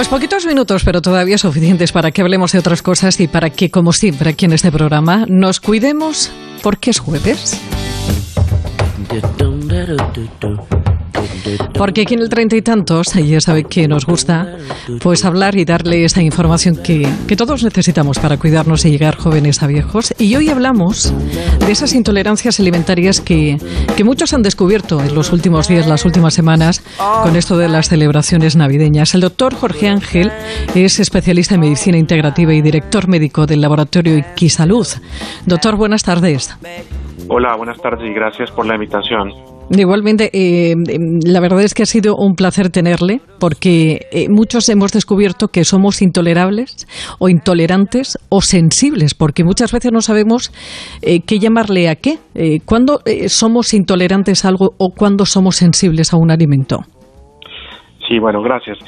Pues poquitos minutos, pero todavía suficientes para que hablemos de otras cosas y para que, como siempre, aquí en este programa, nos cuidemos porque es jueves. Porque aquí en el treinta y tantos, ya sabe que nos gusta, pues hablar y darle esa información que, que, todos necesitamos para cuidarnos y llegar jóvenes a viejos. Y hoy hablamos de esas intolerancias alimentarias que, que muchos han descubierto en los últimos días, las últimas semanas, con esto de las celebraciones navideñas. El doctor Jorge Ángel es especialista en medicina integrativa y director médico del laboratorio Iquisalud. Doctor, buenas tardes. Hola, buenas tardes y gracias por la invitación. Igualmente, eh, la verdad es que ha sido un placer tenerle, porque eh, muchos hemos descubierto que somos intolerables o intolerantes o sensibles, porque muchas veces no sabemos eh, qué llamarle a qué. ¿Cuándo somos intolerantes a algo o cuándo somos sensibles a un alimento? Sí, bueno, gracias.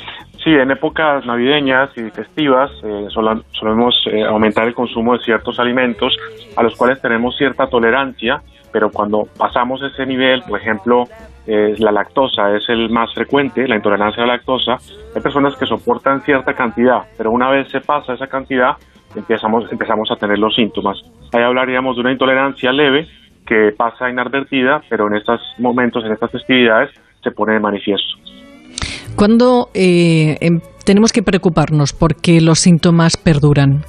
Sí, en épocas navideñas y festivas solemos aumentar el consumo de ciertos alimentos a los cuales tenemos cierta tolerancia pero cuando pasamos ese nivel, por ejemplo, eh, la lactosa es el más frecuente, la intolerancia a la lactosa, hay personas que soportan cierta cantidad, pero una vez se pasa esa cantidad, empezamos, empezamos a tener los síntomas. Ahí hablaríamos de una intolerancia leve que pasa inadvertida, pero en estos momentos, en estas festividades, se pone de manifiesto. ¿Cuándo eh, em, tenemos que preocuparnos porque los síntomas perduran?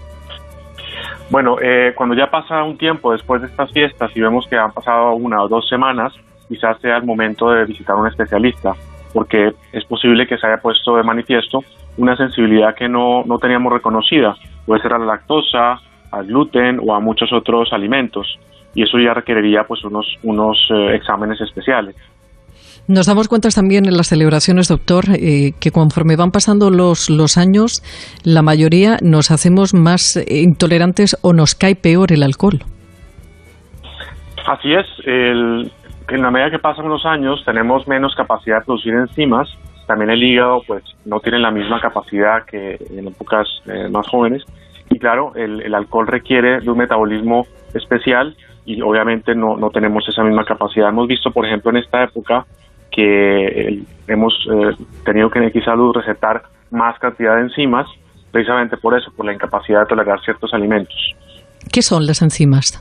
Bueno, eh, cuando ya pasa un tiempo después de estas fiestas y vemos que han pasado una o dos semanas, quizás sea el momento de visitar a un especialista, porque es posible que se haya puesto de manifiesto una sensibilidad que no, no teníamos reconocida. Puede ser a la lactosa, al gluten o a muchos otros alimentos. Y eso ya requeriría pues unos, unos eh, exámenes especiales. Nos damos cuenta también en las celebraciones, doctor, eh, que conforme van pasando los, los años, la mayoría nos hacemos más eh, intolerantes o nos cae peor el alcohol. Así es. El, en la medida que pasan los años, tenemos menos capacidad de producir enzimas. También el hígado, pues, no tiene la misma capacidad que en épocas eh, más jóvenes. Y claro, el, el alcohol requiere de un metabolismo especial y obviamente no, no tenemos esa misma capacidad. Hemos visto, por ejemplo, en esta época que hemos eh, tenido que en X-Salud recetar más cantidad de enzimas, precisamente por eso, por la incapacidad de tolerar ciertos alimentos. ¿Qué son las enzimas?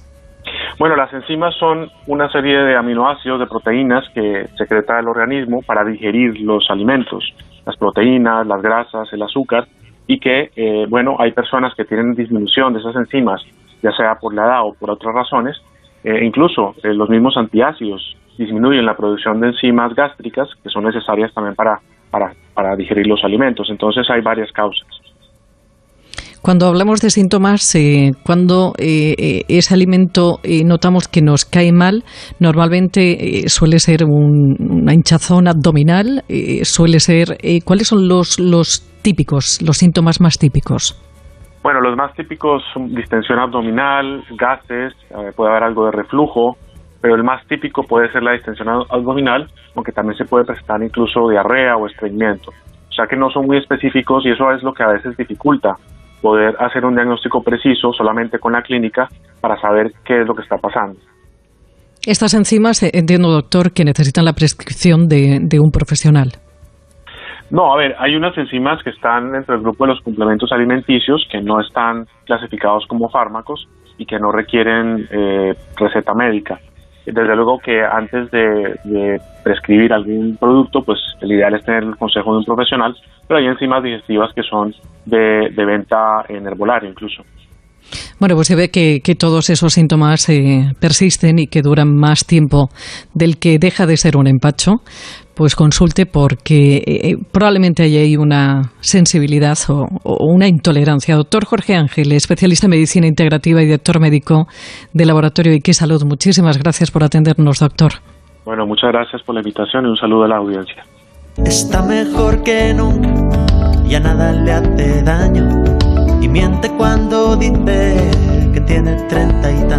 Bueno, las enzimas son una serie de aminoácidos, de proteínas que secreta el organismo para digerir los alimentos, las proteínas, las grasas, el azúcar, y que, eh, bueno, hay personas que tienen disminución de esas enzimas, ya sea por la edad o por otras razones, eh, incluso los mismos antiácidos disminuyen la producción de enzimas gástricas que son necesarias también para, para, digerir los alimentos. Entonces hay varias causas. Cuando hablamos de síntomas, eh, cuando eh, eh, ese alimento notamos que nos cae mal, normalmente suele ser una hinchazón abdominal, suele ser... ¿Cuáles son los, los típicos, los síntomas más típicos? Bueno, los más típicos son distensión abdominal, gases, puede haber algo de reflujo, pero el más típico puede ser la distensión abdominal, aunque también se puede presentar incluso diarrea o estreñimiento. O sea que no son muy específicos y eso es lo que a veces dificulta poder hacer un diagnóstico preciso solamente con la clínica para saber qué es lo que está pasando. Estas enzimas, eh, entiendo, doctor, que necesitan la prescripción de, de un profesional. No, a ver, hay unas enzimas que están dentro del grupo de los complementos alimenticios que no están clasificados como fármacos y que no requieren eh, receta médica desde luego que antes de, prescribir algún producto, pues el ideal es tener el consejo de un profesional, pero hay enzimas digestivas que son de, venta en herbolario incluso. Bueno, pues se ve que, todos esos síntomas eh, persisten y que duran más tiempo del que deja de ser un empacho, pues consulte porque eh, eh, probablemente haya ahí una sensibilidad o, una intolerancia. Doctor Jorge Ángel, especialista en medicina integrativa y director médico del laboratorio IQ Salud, muchísimas gracias por atendernos, doctor. Bueno, muchas gracias por la invitación y un saludo a la audiencia. Está mejor que nunca, ya nada le hace daño y miente cuando dice que tiene treinta y tantos